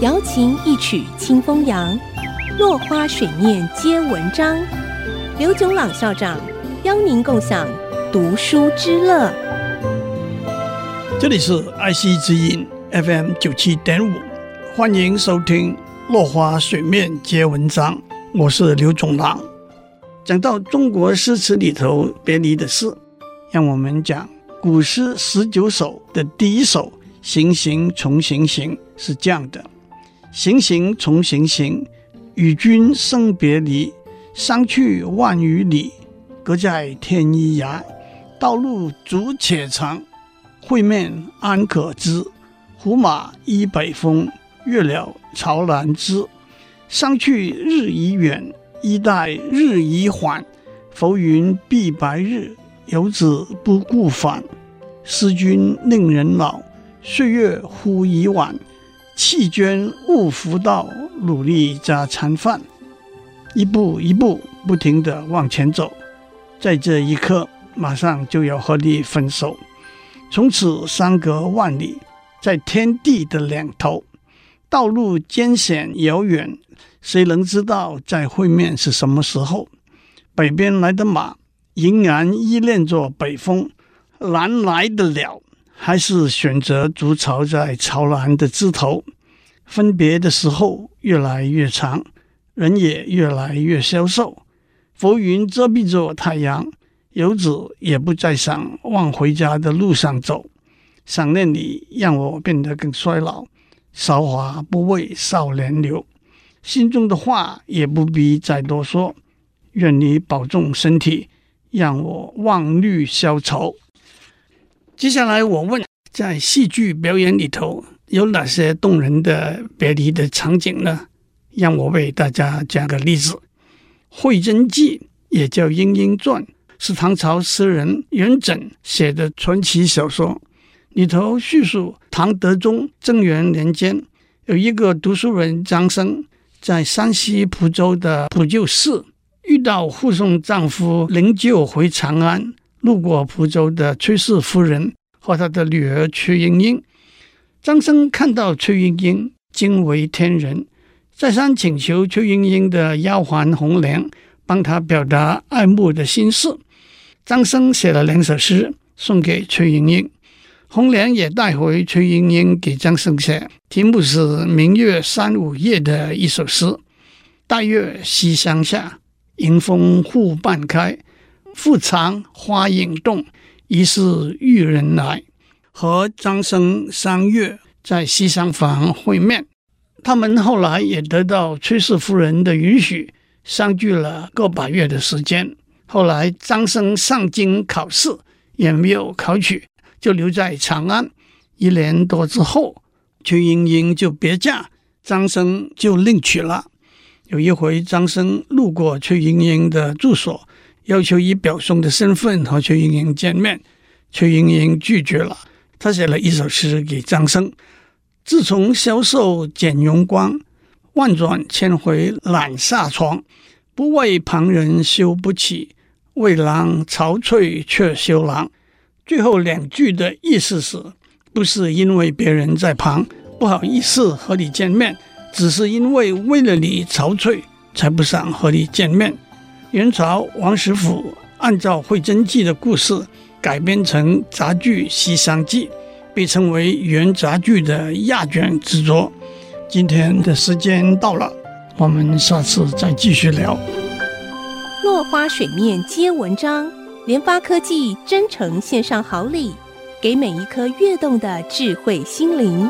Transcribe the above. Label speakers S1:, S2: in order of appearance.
S1: 瑶琴一曲清风扬，落花水面皆文章。刘炯朗校长邀您共享读书之乐。
S2: 这里是爱惜之音 FM 九七点五，欢迎收听《落花水面皆文章》，我是刘炯朗。讲到中国诗词里头别离的事，让我们讲古诗十九首的第一首。行行重行行是这样的：行行重行行，与君生别离，相去万余里，隔在天一涯。道路阻且长，会面安可知？胡马依北风，越了巢南枝。相去日已远，衣带日已缓。浮云蔽白日，游子不顾返。思君令人老。岁月忽已晚，弃捐勿复道，努力加餐饭。一步一步不停地往前走，在这一刻，马上就要和你分手。从此相隔万里，在天地的两头，道路艰险遥远，谁能知道再会面是什么时候？北边来的马仍然依恋着北风，南来的鸟。还是选择筑巢在巢兰的枝头，分别的时候越来越长，人也越来越消瘦。浮云遮蔽着太阳，游子也不再想往回家的路上走。想念你，让我变得更衰老。韶华不为少年留，心中的话也不必再多说。愿你保重身体，让我忘虑消愁。接下来我问，在戏剧表演里头有哪些动人的别离的场景呢？让我为大家讲个例子，《会真记》也叫《莺莺传》，是唐朝诗人元稹写的传奇小说。里头叙述唐德宗贞元年间，有一个读书人张生，在山西蒲州的普救寺遇到护送丈夫灵柩回长安。路过蒲州的崔氏夫人和她的女儿崔莺莺，张生看到崔莺莺惊为天人，再三请求崔莺莺的丫鬟红莲帮他表达爱慕的心事。张生写了两首诗送给崔莺莺，红莲也带回崔莺莺给张生写，题目是《明月三五夜》的一首诗：大月西厢下，迎风户半开。复藏花影动，疑是玉人来。和张生三月在西厢房会面。他们后来也得到崔氏夫人的允许，相聚了个把月的时间。后来张生上京考试，也没有考取，就留在长安。一年多之后，崔莺莺就别嫁，张生就另娶了。有一回，张生路过崔莺莺的住所。要求以表兄的身份和崔莺莺见面，崔莺莺拒绝了。他写了一首诗给张生：“自从消瘦减容光，万转千回懒下床。不为旁人羞不起，为郎憔悴却羞郎。”最后两句的意思是，不是因为别人在旁不好意思和你见面，只是因为为了你憔悴，才不想和你见面。元朝王实甫按照《会真记》的故事改编成杂剧《西厢记》，被称为元杂剧的压卷之作。今天的时间到了，我们下次再继续聊。
S1: 落花水面皆文章，联发科技真诚献上好礼，给每一颗跃动的智慧心灵。